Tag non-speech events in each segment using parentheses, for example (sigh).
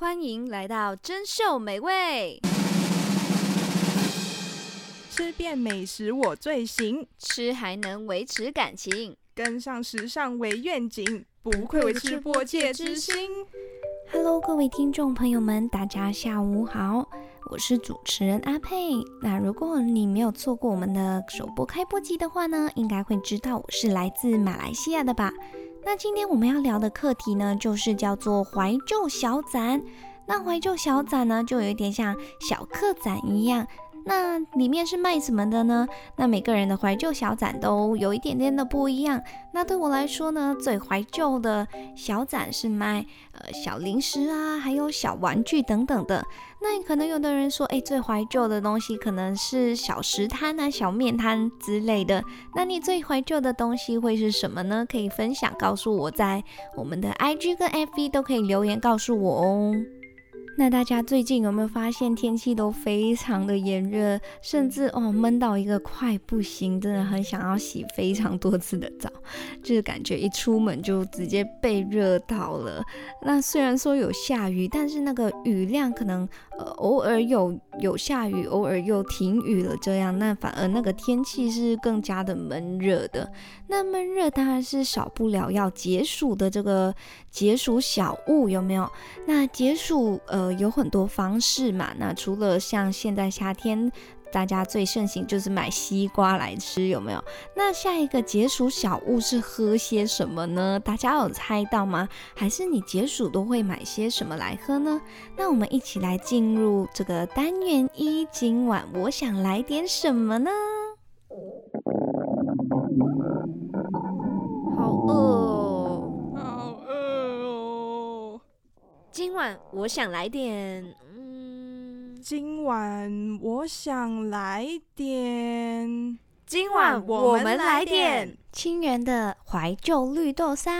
欢迎来到珍秀美味，吃遍美食我最行，吃还能维持感情，跟上时尚为愿景，不愧为吃播界之星。Hello，各位听众朋友们，大家下午好，我是主持人阿佩。那如果你没有错过我们的首播开播集的话呢，应该会知道我是来自马来西亚的吧？那今天我们要聊的课题呢，就是叫做怀旧小展。那怀旧小展呢，就有一点像小客展一样。那里面是卖什么的呢？那每个人的怀旧小展都有一点点的不一样。那对我来说呢，最怀旧的小展是卖呃小零食啊，还有小玩具等等的。那可能有的人说，哎，最怀旧的东西可能是小食摊啊、小面摊之类的。那你最怀旧的东西会是什么呢？可以分享告诉我，在我们的 IG 跟 FB 都可以留言告诉我哦。那大家最近有没有发现天气都非常的炎热，甚至哦闷到一个快不行，真的很想要洗非常多次的澡，就是感觉一出门就直接被热到了。那虽然说有下雨，但是那个雨量可能呃偶尔有有下雨，偶尔又停雨了这样，那反而那个天气是更加的闷热的。那闷热当然是少不了要解暑的这个解暑小物有没有？那解暑呃。有很多方式嘛，那除了像现在夏天，大家最盛行就是买西瓜来吃，有没有？那下一个解暑小物是喝些什么呢？大家有猜到吗？还是你解暑都会买些什么来喝呢？那我们一起来进入这个单元一，今晚我想来点什么呢？好饿。今晚我想来点，嗯，今晚我想来点，今晚我们来点清源的怀旧绿豆沙。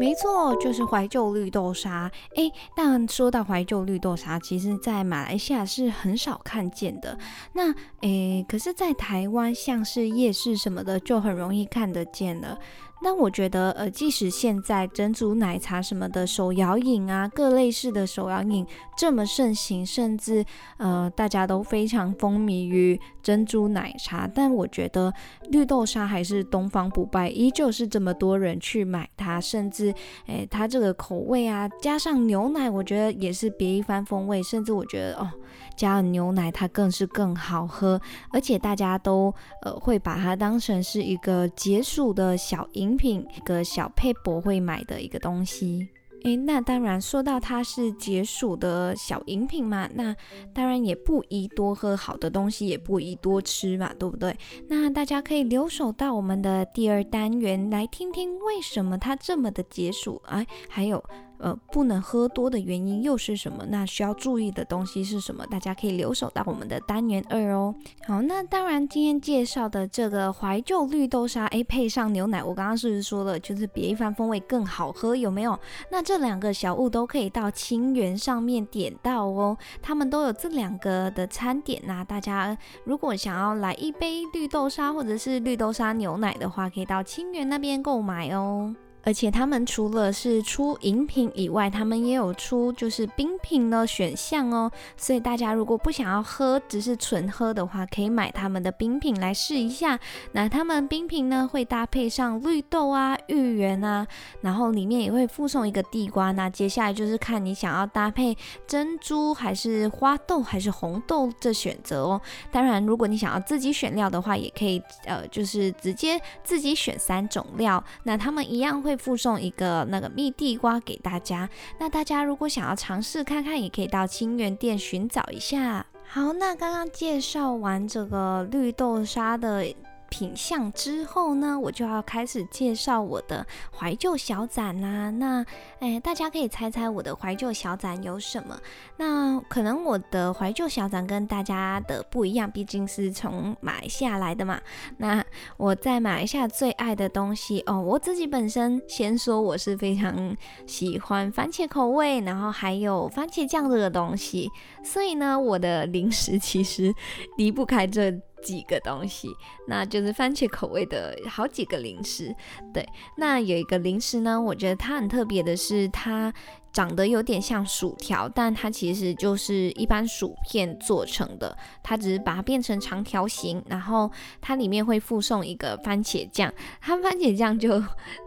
没错，就是怀旧绿豆沙。哎，但说到怀旧绿豆沙，其实在马来西亚是很少看见的。那，哎，可是，在台湾，像是夜市什么的，就很容易看得见了。那我觉得，呃，即使现在珍珠奶茶什么的手摇饮啊，各类式的手摇饮这么盛行，甚至呃，大家都非常风靡于珍珠奶茶，但我觉得绿豆沙还是东方不败，依旧是这么多人去买它，甚至，诶，它这个口味啊，加上牛奶，我觉得也是别一番风味，甚至我觉得哦。加了牛奶，它更是更好喝，而且大家都呃会把它当成是一个解暑的小饮品，一个小配博会买的一个东西。诶，那当然说到它是解暑的小饮品嘛，那当然也不宜多喝，好的东西也不宜多吃嘛，对不对？那大家可以留守到我们的第二单元来听听为什么它这么的解暑，哎，还有。呃，不能喝多的原因又是什么？那需要注意的东西是什么？大家可以留守到我们的单元二哦。好，那当然今天介绍的这个怀旧绿豆沙，诶，配上牛奶，我刚刚是不是说了，就是别一番风味更好喝，有没有？那这两个小物都可以到清源上面点到哦，他们都有这两个的餐点呐。大家如果想要来一杯绿豆沙或者是绿豆沙牛奶的话，可以到清源那边购买哦。而且他们除了是出饮品以外，他们也有出就是冰品的选项哦。所以大家如果不想要喝，只是纯喝的话，可以买他们的冰品来试一下。那他们冰品呢，会搭配上绿豆啊、芋圆啊，然后里面也会附送一个地瓜。那接下来就是看你想要搭配珍珠还是花豆还是红豆这选择哦。当然，如果你想要自己选料的话，也可以呃，就是直接自己选三种料。那他们一样会。会附送一个那个蜜地瓜给大家，那大家如果想要尝试看看，也可以到清源店寻找一下。好，那刚刚介绍完这个绿豆沙的。品相之后呢，我就要开始介绍我的怀旧小展啦。那，哎，大家可以猜猜我的怀旧小展有什么？那可能我的怀旧小展跟大家的不一样，毕竟是从马来西亚来的嘛。那我在马来西亚最爱的东西哦，我自己本身先说我是非常喜欢番茄口味，然后还有番茄酱这个东西，所以呢，我的零食其实离不开这。几个东西，那就是番茄口味的好几个零食。对，那有一个零食呢，我觉得它很特别的是，它长得有点像薯条，但它其实就是一般薯片做成的，它只是把它变成长条形，然后它里面会附送一个番茄酱，它番茄酱就。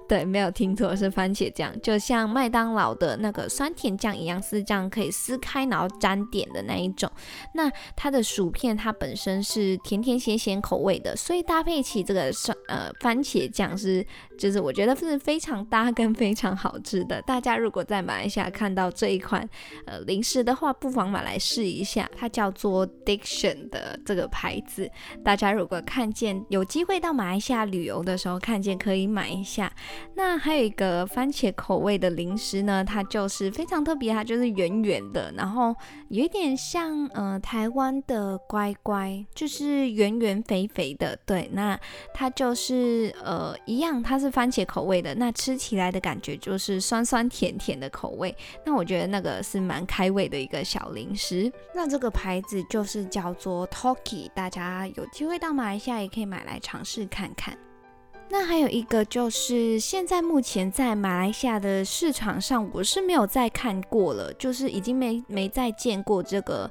对，没有听错，是番茄酱，就像麦当劳的那个酸甜酱一样，是这样可以撕开然后沾点的那一种。那它的薯片它本身是甜甜咸咸口味的，所以搭配起这个酸呃番茄酱是，就是我觉得是非常搭跟非常好吃的。大家如果在马来西亚看到这一款呃零食的话，不妨买来试一下。它叫做 Diction 的这个牌子，大家如果看见有机会到马来西亚旅游的时候，看见可以买一下。那还有一个番茄口味的零食呢，它就是非常特别，它就是圆圆的，然后有一点像呃台湾的乖乖，就是圆圆肥肥的。对，那它就是呃一样，它是番茄口味的，那吃起来的感觉就是酸酸甜甜的口味。那我觉得那个是蛮开胃的一个小零食。那这个牌子就是叫做 Talkie，大家有机会到马来西亚也可以买来尝试看看。那还有一个就是，现在目前在马来西亚的市场上，我是没有再看过了，就是已经没没再见过这个。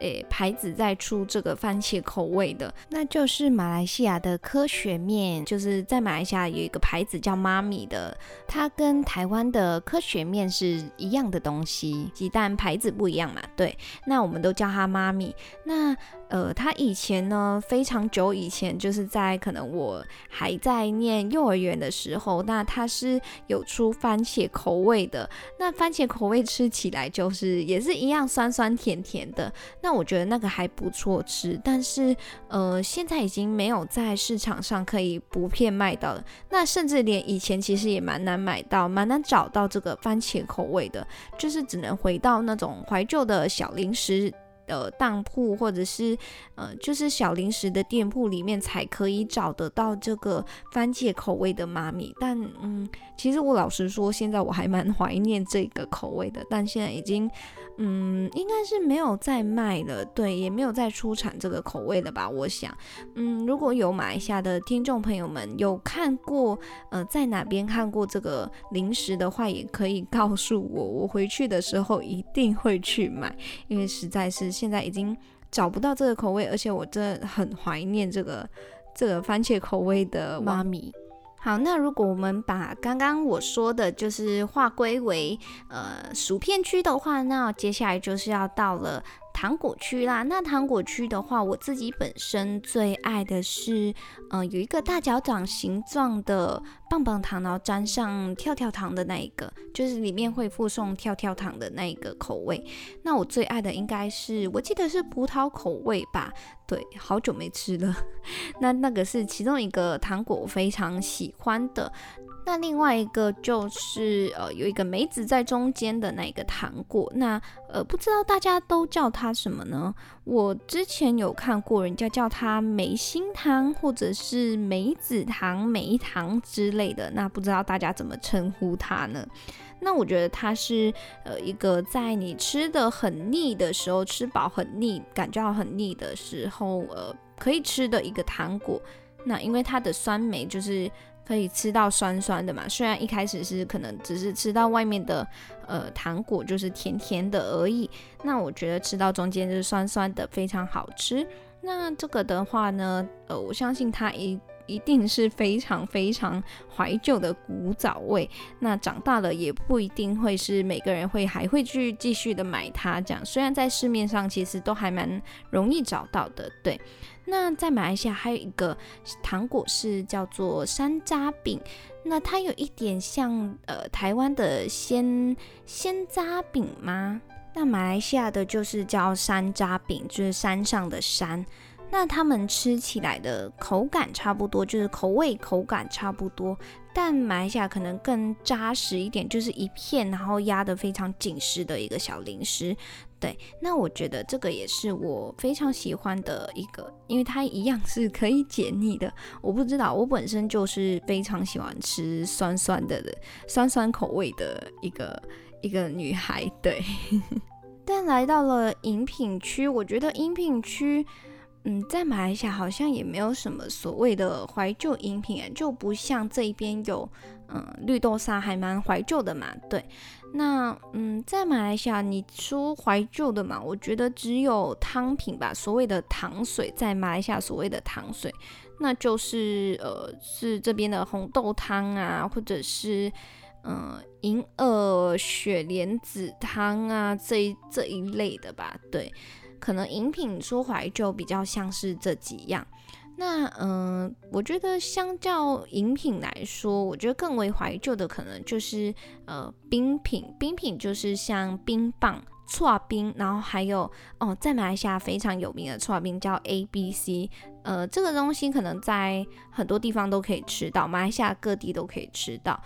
诶，牌子在出这个番茄口味的，那就是马来西亚的科学面，就是在马来西亚有一个牌子叫妈咪的，它跟台湾的科学面是一样的东西，鸡蛋牌子不一样嘛，对，那我们都叫它妈咪。那呃，它以前呢，非常久以前，就是在可能我还在念幼儿园的时候，那它是有出番茄口味的，那番茄口味吃起来就是也是一样酸酸甜甜的。那我觉得那个还不错吃，但是呃，现在已经没有在市场上可以不骗卖到了。那甚至连以前其实也蛮难买到，蛮难找到这个番茄口味的，就是只能回到那种怀旧的小零食的当铺，或者是呃，就是小零食的店铺里面才可以找得到这个番茄口味的妈咪。但嗯，其实我老实说，现在我还蛮 (laughs) 怀念这个口味的，但现在已经。嗯，应该是没有再卖了，对，也没有再出产这个口味了吧？我想，嗯，如果有马来西亚的听众朋友们有看过，呃，在哪边看过这个零食的话，也可以告诉我，我回去的时候一定会去买，因为实在是现在已经找不到这个口味，而且我真的很怀念这个这个番茄口味的妈咪。好，那如果我们把刚刚我说的，就是划归为呃薯片区的话，那接下来就是要到了。糖果区啦，那糖果区的话，我自己本身最爱的是，嗯、有一个大脚掌形状的棒棒糖，然后沾上跳跳糖的那一个，就是里面会附送跳跳糖的那一个口味。那我最爱的应该是，我记得是葡萄口味吧？对，好久没吃了。(laughs) 那那个是其中一个糖果，我非常喜欢的。那另外一个就是呃，有一个梅子在中间的那个糖果，那呃，不知道大家都叫它什么呢？我之前有看过人家叫它梅心糖，或者是梅子糖、梅糖之类的，那不知道大家怎么称呼它呢？那我觉得它是呃一个在你吃的很腻的时候，吃饱很腻，感觉到很腻的时候，呃，可以吃的一个糖果。那因为它的酸梅就是。可以吃到酸酸的嘛？虽然一开始是可能只是吃到外面的呃糖果，就是甜甜的而已。那我觉得吃到中间就是酸酸的，非常好吃。那这个的话呢，呃，我相信它一一定是非常非常怀旧的古早味。那长大了也不一定会是每个人会还会去继续的买它这样。虽然在市面上其实都还蛮容易找到的，对。那在马来西亚还有一个糖果是叫做山楂饼，那它有一点像呃台湾的鲜鲜楂饼吗？那马来西亚的就是叫山楂饼，就是山上的山。那他们吃起来的口感差不多，就是口味口感差不多，但马来可能更扎实一点，就是一片然后压得非常紧实的一个小零食。对，那我觉得这个也是我非常喜欢的一个，因为它一样是可以解腻的。我不知道，我本身就是非常喜欢吃酸酸的、酸酸口味的一个一个女孩。对，(laughs) 但来到了饮品区，我觉得饮品区，嗯，在马来西亚好像也没有什么所谓的怀旧饮品，就不像这一边有，嗯，绿豆沙还蛮怀旧的嘛。对，那嗯，在马来西亚你说怀旧的嘛，我觉得只有汤品吧，所谓的糖水，在马来西亚所谓的糖水，那就是呃，是这边的红豆汤啊，或者是嗯，银耳雪莲子汤啊，这一这一类的吧，对。可能饮品说怀旧比较像是这几样，那嗯、我觉得相较饮品来说，我觉得更为怀旧的可能就是呃冰品，冰品就是像冰棒、剉冰，然后还有哦，在马来西亚非常有名的剉冰叫 ABC，呃，这个东西可能在很多地方都可以吃到，马来西亚各地都可以吃到。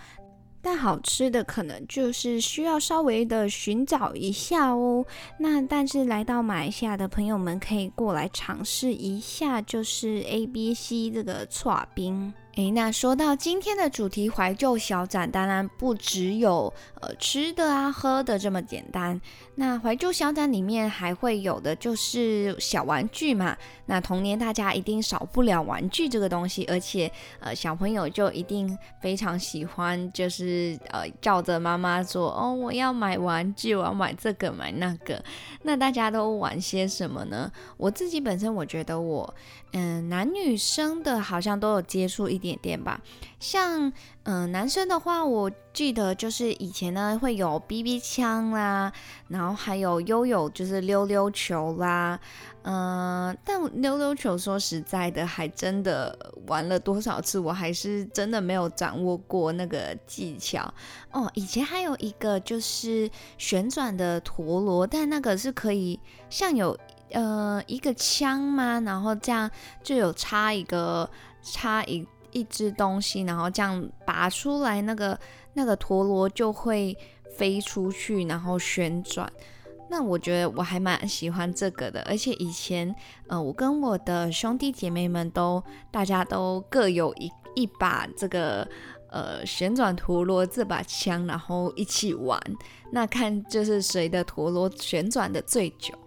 但好吃的可能就是需要稍微的寻找一下哦。那但是来到马来西亚的朋友们可以过来尝试一下，就是 A B C 这个剉冰。诶，那说到今天的主题怀旧小展，当然不只有呃吃的啊、喝的这么简单。那怀旧小展里面还会有的就是小玩具嘛。那童年大家一定少不了玩具这个东西，而且呃小朋友就一定非常喜欢，就是呃叫着妈妈说：“哦，我要买玩具，我要买这个买那个。”那大家都玩些什么呢？我自己本身我觉得我嗯男女生的好像都有接触一点。点点吧，像嗯、男生的话，我记得就是以前呢会有 BB 枪啦，然后还有悠悠就是溜溜球啦，嗯、但溜溜球说实在的，还真的玩了多少次，我还是真的没有掌握过那个技巧哦。以前还有一个就是旋转的陀螺，但那个是可以像有呃一个枪吗？然后这样就有插一个插一。一只东西，然后这样拔出来，那个那个陀螺就会飞出去，然后旋转。那我觉得我还蛮喜欢这个的，而且以前，呃，我跟我的兄弟姐妹们都，大家都各有一一把这个呃旋转陀螺这把枪，然后一起玩。那看就是谁的陀螺旋转的最久。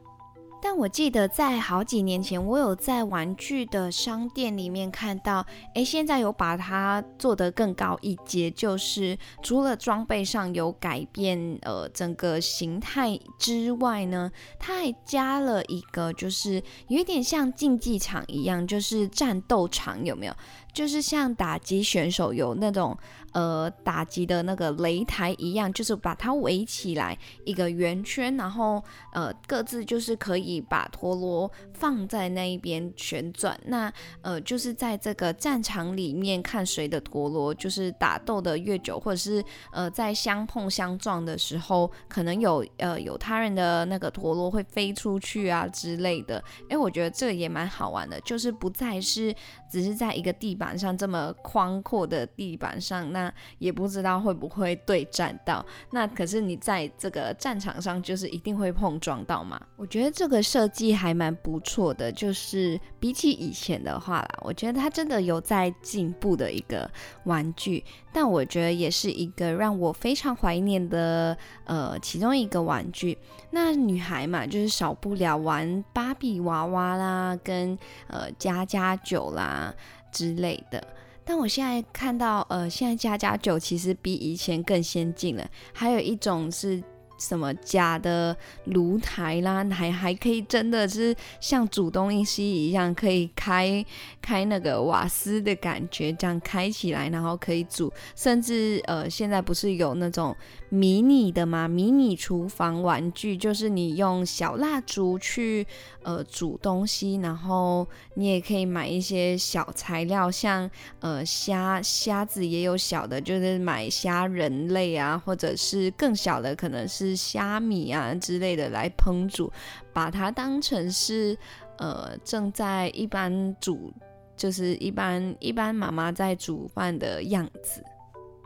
但我记得在好几年前，我有在玩具的商店里面看到，诶，现在有把它做得更高一阶，就是除了装备上有改变，呃，整个形态之外呢，它还加了一个，就是有一点像竞技场一样，就是战斗场，有没有？就是像打击选手有那种呃打击的那个擂台一样，就是把它围起来一个圆圈，然后呃各自就是可以把陀螺放在那一边旋转。那呃就是在这个战场里面看谁的陀螺就是打斗的越久，或者是呃在相碰相撞的时候，可能有呃有他人的那个陀螺会飞出去啊之类的。诶，我觉得这也蛮好玩的，就是不再是只是在一个地。板上这么宽阔的地板上，那也不知道会不会对战到。那可是你在这个战场上，就是一定会碰撞到嘛。我觉得这个设计还蛮不错的，就是比起以前的话啦，我觉得它真的有在进步的一个玩具。但我觉得也是一个让我非常怀念的呃其中一个玩具。那女孩嘛，就是少不了玩芭比娃娃啦，跟呃家家酒啦。之类的，但我现在看到，呃，现在家家酒其实比以前更先进了，还有一种是。什么假的炉台啦，还还可以真的是像煮东西一样，可以开开那个瓦斯的感觉，这样开起来，然后可以煮。甚至呃，现在不是有那种迷你的嘛？迷你厨房玩具，就是你用小蜡烛去呃煮东西，然后你也可以买一些小材料，像呃虾虾子也有小的，就是买虾仁类啊，或者是更小的，可能是。虾米啊之类的来烹煮，把它当成是呃正在一般煮，就是一般一般妈妈在煮饭的样子。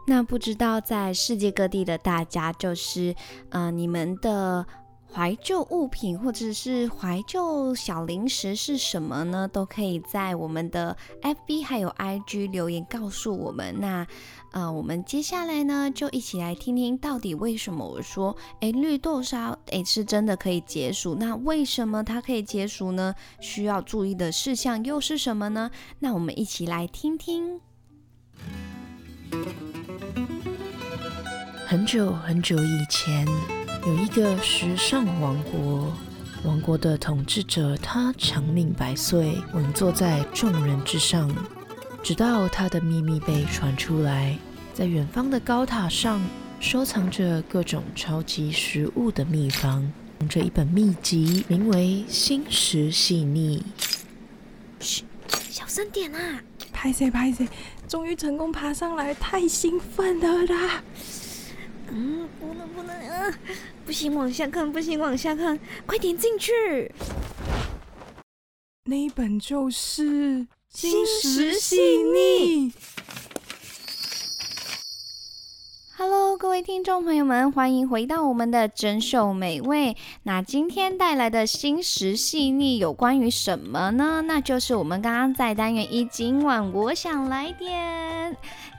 那不知道在世界各地的大家，就是呃你们的怀旧物品或者是怀旧小零食是什么呢？都可以在我们的 FB 还有 IG 留言告诉我们。那呃，我们接下来呢，就一起来听听到底为什么我说，诶，绿豆沙诶是真的可以解暑？那为什么它可以解暑呢？需要注意的事项又是什么呢？那我们一起来听听。很久很久以前，有一个时尚王国，王国的统治者他长命百岁，稳坐在众人之上。直到他的秘密被传出来，在远方的高塔上收藏着各种超级食物的秘方，用着一本秘籍，名为《心食细腻》。嘘，小声点啊！拍谢拍谢，终于成功爬上来，太兴奋了啦！嗯，不能不能，啊，不行，往下看，不行，往下看，快点进去。那一本就是《心石细腻》。Hello，各位听众朋友们，欢迎回到我们的珍秀美味。那今天带来的新食细腻有关于什么呢？那就是我们刚刚在单元一，今晚我想来点。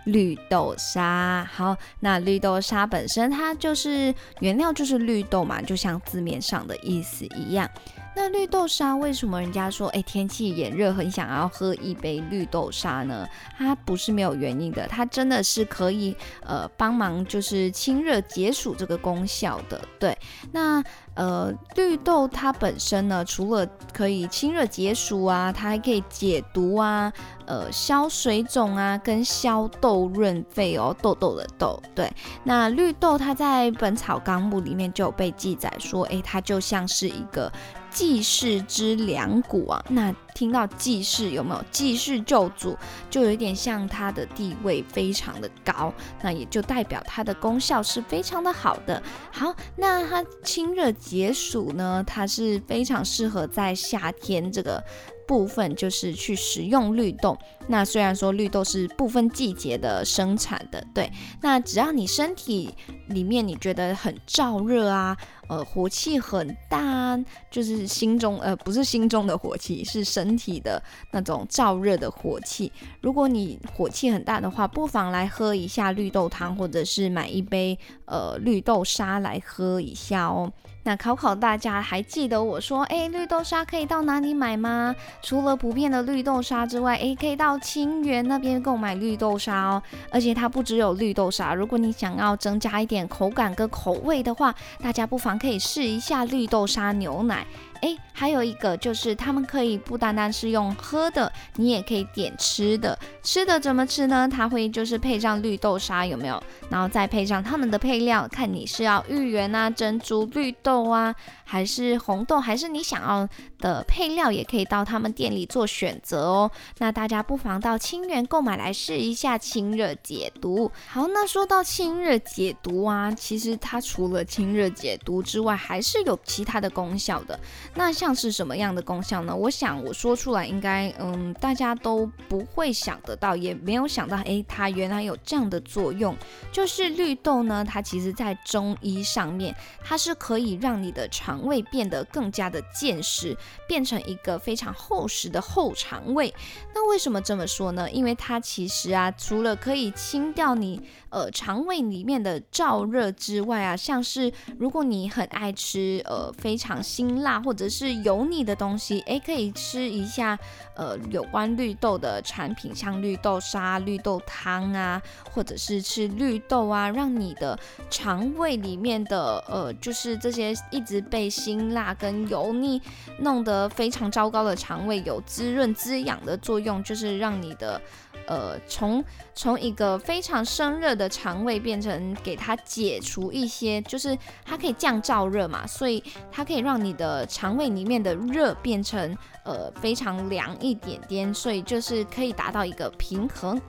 绿豆沙，好，那绿豆沙本身它就是原料就是绿豆嘛，就像字面上的意思一样。那绿豆沙为什么人家说，哎，天气炎热很想要喝一杯绿豆沙呢？它不是没有原因的，它真的是可以呃帮忙就是清热解暑这个功效的。对，那呃绿豆它本身呢，除了可以清热解暑啊，它还可以解毒啊，呃消水肿啊，跟消痘润肺哦，痘痘的痘。对，那绿豆它在《本草纲目》里面就有被记载说，哎，它就像是一个。济世之良谷啊，那听到济世有没有济世救主，就有点像它的地位非常的高，那也就代表它的功效是非常的好的。好，那它清热解暑呢，它是非常适合在夏天这个。部分就是去食用绿豆，那虽然说绿豆是不分季节的生产的，对，那只要你身体里面你觉得很燥热啊，呃，火气很大，就是心中呃不是心中的火气，是身体的那种燥热的火气。如果你火气很大的话，不妨来喝一下绿豆汤，或者是买一杯呃绿豆沙来喝一下哦。那考考大家，还记得我说，哎，绿豆沙可以到哪里买吗？除了普遍的绿豆沙之外，哎，可以到清源那边购买绿豆沙哦。而且它不只有绿豆沙，如果你想要增加一点口感跟口味的话，大家不妨可以试一下绿豆沙牛奶。哎，还有一个就是，他们可以不单单是用喝的，你也可以点吃的。吃的怎么吃呢？它会就是配上绿豆沙，有没有？然后再配上他们的配料，看你是要芋圆啊、珍珠绿豆啊，还是红豆，还是你想要的配料，也可以到他们店里做选择哦。那大家不妨到清源购买来试一下，清热解毒。好，那说到清热解毒啊，其实它除了清热解毒之外，还是有其他的功效的。那像是什么样的功效呢？我想我说出来应该，嗯，大家都不会想得到，也没有想到，诶，它原来有这样的作用。就是绿豆呢，它其实在中医上面，它是可以让你的肠胃变得更加的健实，变成一个非常厚实的厚肠胃。那为什么这么说呢？因为它其实啊，除了可以清掉你呃肠胃里面的燥热之外啊，像是如果你很爱吃呃非常辛辣或者是油腻的东西，诶，可以吃一下呃有关绿豆的产品，像绿豆沙、绿豆汤啊，或者是吃绿豆啊，让你的肠胃里面的呃就是这些一直被辛辣跟油腻弄得非常糟糕的肠胃有滋润滋养的作用，就是让你的。呃，从从一个非常生热的肠胃变成给它解除一些，就是它可以降燥热嘛，所以它可以让你的肠胃里面的热变成呃非常凉一点点，所以就是可以达到一个平衡。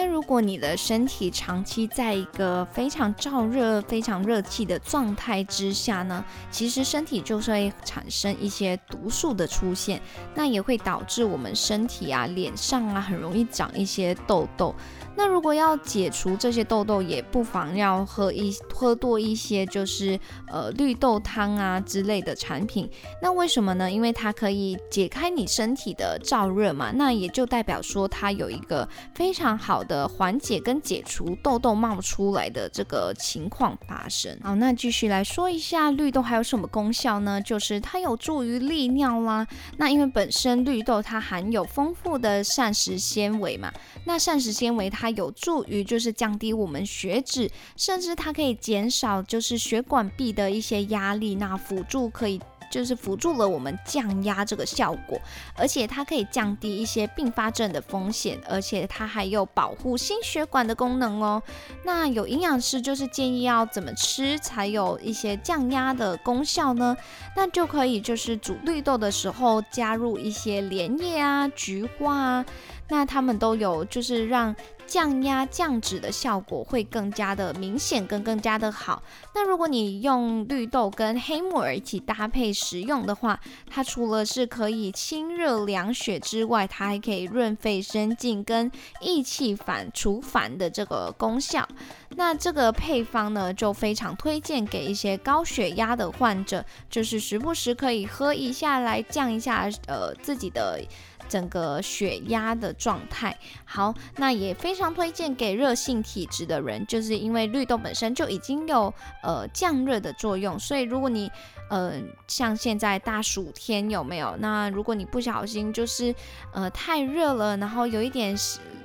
那如果你的身体长期在一个非常燥热、非常热气的状态之下呢，其实身体就是会产生一些毒素的出现，那也会导致我们身体啊、脸上啊很容易长一些痘痘。那如果要解除这些痘痘，也不妨要喝一喝多一些，就是呃绿豆汤啊之类的产品。那为什么呢？因为它可以解开你身体的燥热嘛，那也就代表说它有一个非常好的缓解跟解除痘痘冒出来的这个情况发生。好，那继续来说一下绿豆还有什么功效呢？就是它有助于利尿啦。那因为本身绿豆它含有丰富的膳食纤维嘛，那膳食纤维它有助于就是降低我们血脂，甚至它可以减少就是血管壁的一些压力，那辅助可以。就是辅助了我们降压这个效果，而且它可以降低一些并发症的风险，而且它还有保护心血管的功能哦。那有营养师就是建议要怎么吃才有一些降压的功效呢？那就可以就是煮绿豆的时候加入一些莲叶啊、菊花啊，那它们都有就是让。降压降脂的效果会更加的明显，跟更加的好。那如果你用绿豆跟黑木耳一起搭配食用的话，它除了是可以清热凉血之外，它还可以润肺生津跟益气反除烦的这个功效。那这个配方呢，就非常推荐给一些高血压的患者，就是时不时可以喝一下来降一下呃自己的。整个血压的状态好，那也非常推荐给热性体质的人，就是因为绿豆本身就已经有呃降热的作用，所以如果你呃像现在大暑天有没有？那如果你不小心就是呃太热了，然后有一点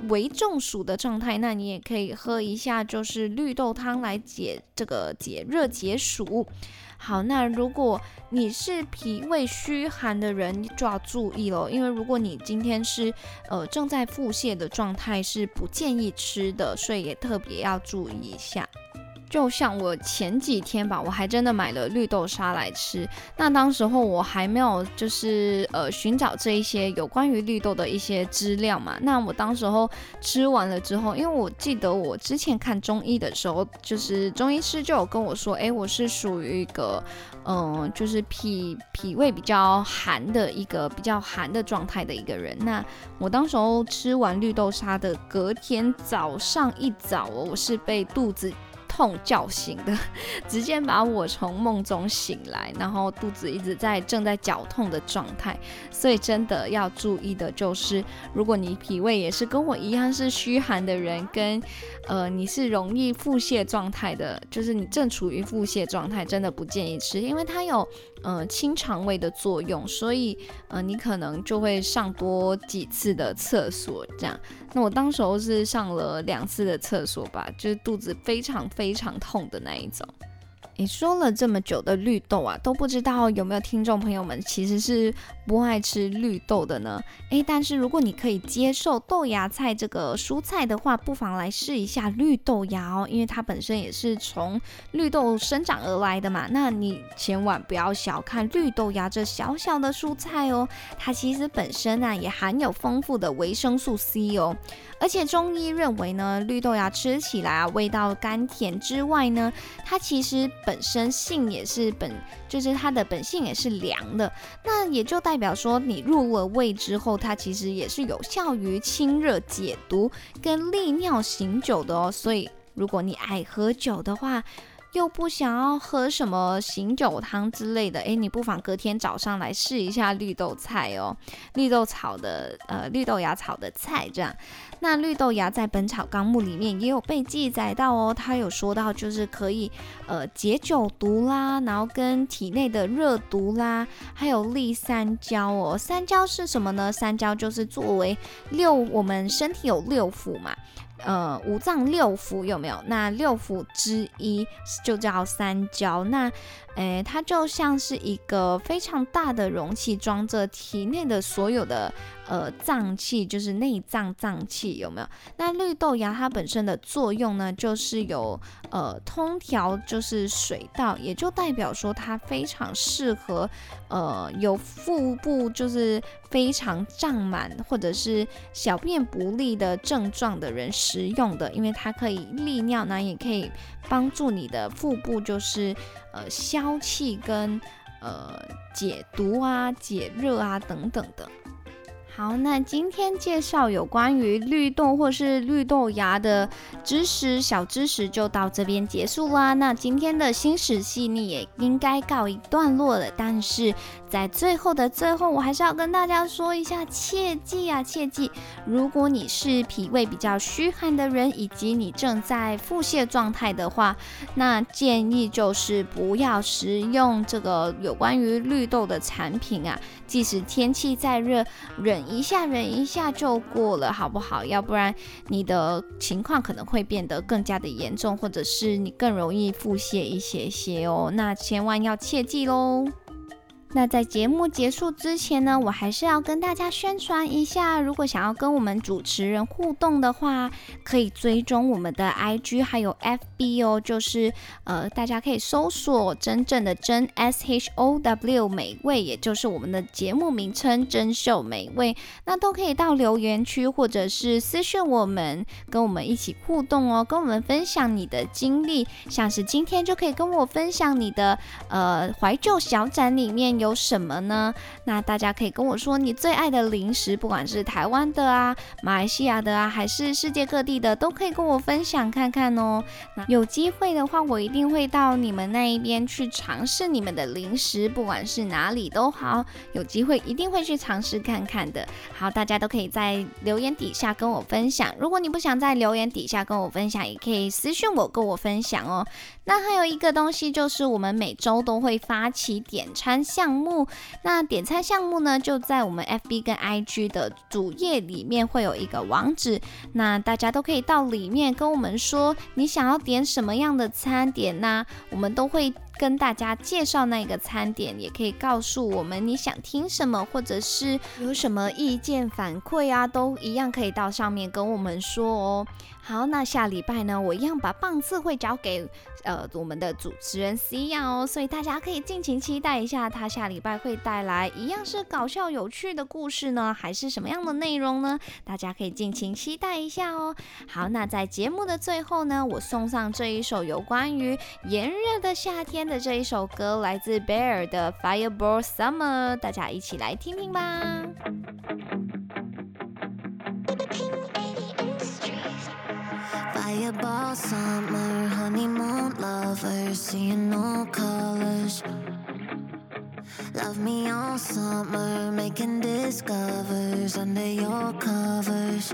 微中暑的状态，那你也可以喝一下就是绿豆汤来解这个解热解暑。好，那如果你是脾胃虚寒的人，就要注意了，因为如果你今天是呃正在腹泻的状态，是不建议吃的，所以也特别要注意一下。就像我前几天吧，我还真的买了绿豆沙来吃。那当时候我还没有就是呃寻找这一些有关于绿豆的一些资料嘛。那我当时候吃完了之后，因为我记得我之前看中医的时候，就是中医师就有跟我说，诶，我是属于一个嗯、就是脾脾胃比较寒的一个比较寒的状态的一个人。那我当时候吃完绿豆沙的隔天早上一早，我是被肚子。痛叫醒的，(laughs) 直接把我从梦中醒来，然后肚子一直在正在绞痛的状态，所以真的要注意的就是，如果你脾胃也是跟我一样是虚寒的人，跟呃你是容易腹泻状态的，就是你正处于腹泻状态，真的不建议吃，因为它有。呃，清肠胃的作用，所以呃，你可能就会上多几次的厕所，这样。那我当时候是上了两次的厕所吧，就是肚子非常非常痛的那一种。你说了这么久的绿豆啊，都不知道有没有听众朋友们其实是不爱吃绿豆的呢？诶，但是如果你可以接受豆芽菜这个蔬菜的话，不妨来试一下绿豆芽哦，因为它本身也是从绿豆生长而来的嘛。那你千万不要小看绿豆芽这小小的蔬菜哦，它其实本身啊也含有丰富的维生素 C 哦。而且中医认为呢，绿豆芽吃起来啊，味道甘甜之外呢，它其实本身性也是本，就是它的本性也是凉的。那也就代代表说，你入了胃之后，它其实也是有效于清热解毒跟利尿醒酒的哦。所以，如果你爱喝酒的话，又不想要喝什么醒酒汤之类的，诶，你不妨隔天早上来试一下绿豆菜哦，绿豆炒的，呃，绿豆芽炒的菜这样。那绿豆芽在《本草纲目》里面也有被记载到哦，它有说到就是可以，呃，解酒毒啦，然后跟体内的热毒啦，还有利三焦哦。三焦是什么呢？三焦就是作为六，我们身体有六腑嘛。呃，五脏六腑有没有？那六腑之一就叫三焦。那，诶，它就像是一个非常大的容器，装着体内的所有的。呃，脏器就是内脏脏器有没有？那绿豆芽它本身的作用呢，就是有呃通调，就是水道，也就代表说它非常适合呃有腹部就是非常胀满或者是小便不利的症状的人食用的，因为它可以利尿呢，也可以帮助你的腹部就是呃消气跟呃解毒啊、解热啊等等的。好，那今天介绍有关于绿豆或是绿豆芽的知识，小知识就到这边结束啦。那今天的新食细腻也应该告一段落了。但是在最后的最后，我还是要跟大家说一下，切记啊，切记！如果你是脾胃比较虚寒的人，以及你正在腹泻状态的话，那建议就是不要食用这个有关于绿豆的产品啊。即使天气再热，忍一下，忍一下就过了，好不好？要不然你的情况可能会变得更加的严重，或者是你更容易腹泻一些些哦。那千万要切记喽。那在节目结束之前呢，我还是要跟大家宣传一下，如果想要跟我们主持人互动的话，可以追踪我们的 IG 还有 FB 哦，就是呃，大家可以搜索真正的真 S H O W 美味，也就是我们的节目名称珍秀美味，那都可以到留言区或者是私讯我们，跟我们一起互动哦，跟我们分享你的经历，像是今天就可以跟我分享你的呃怀旧小展里面有什么呢？那大家可以跟我说你最爱的零食，不管是台湾的啊、马来西亚的啊，还是世界各地的，都可以跟我分享看看哦。那有机会的话，我一定会到你们那一边去尝试你们的零食，不管是哪里都好，有机会一定会去尝试看看的。好，大家都可以在留言底下跟我分享。如果你不想在留言底下跟我分享，也可以私信我跟我分享哦。那还有一个东西就是，我们每周都会发起点餐项目。那点餐项目呢，就在我们 FB 跟 IG 的主页里面会有一个网址。那大家都可以到里面跟我们说，你想要点什么样的餐点呢？我们都会跟大家介绍那个餐点，也可以告诉我们你想听什么，或者是有什么意见反馈啊，都一样可以到上面跟我们说哦。好，那下礼拜呢，我一样把棒次会交给呃我们的主持人 C 亚哦，所以大家可以尽情期待一下，他下礼拜会带来一样是搞笑有趣的故事呢，还是什么样的内容呢？大家可以尽情期待一下哦。好，那在节目的最后呢，我送上这一首有关于炎热的夏天天的这一首歌来自 Bear 的《Fireball Summer》，大家一起来听听吧。Fireball summer, honeymoon lover, seeing no colors. Love me all summer, making discovers under your covers.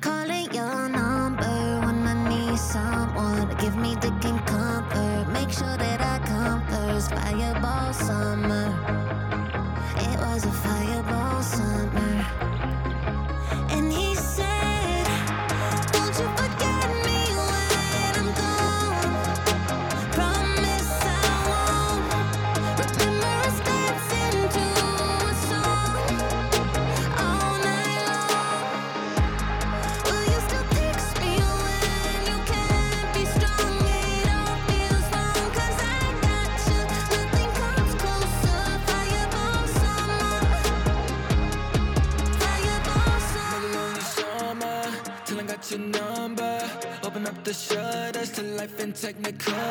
Calling your number when I need someone. Give me dick and comfort. Make sure that I come first. Fireball summer. It was a fire. technical.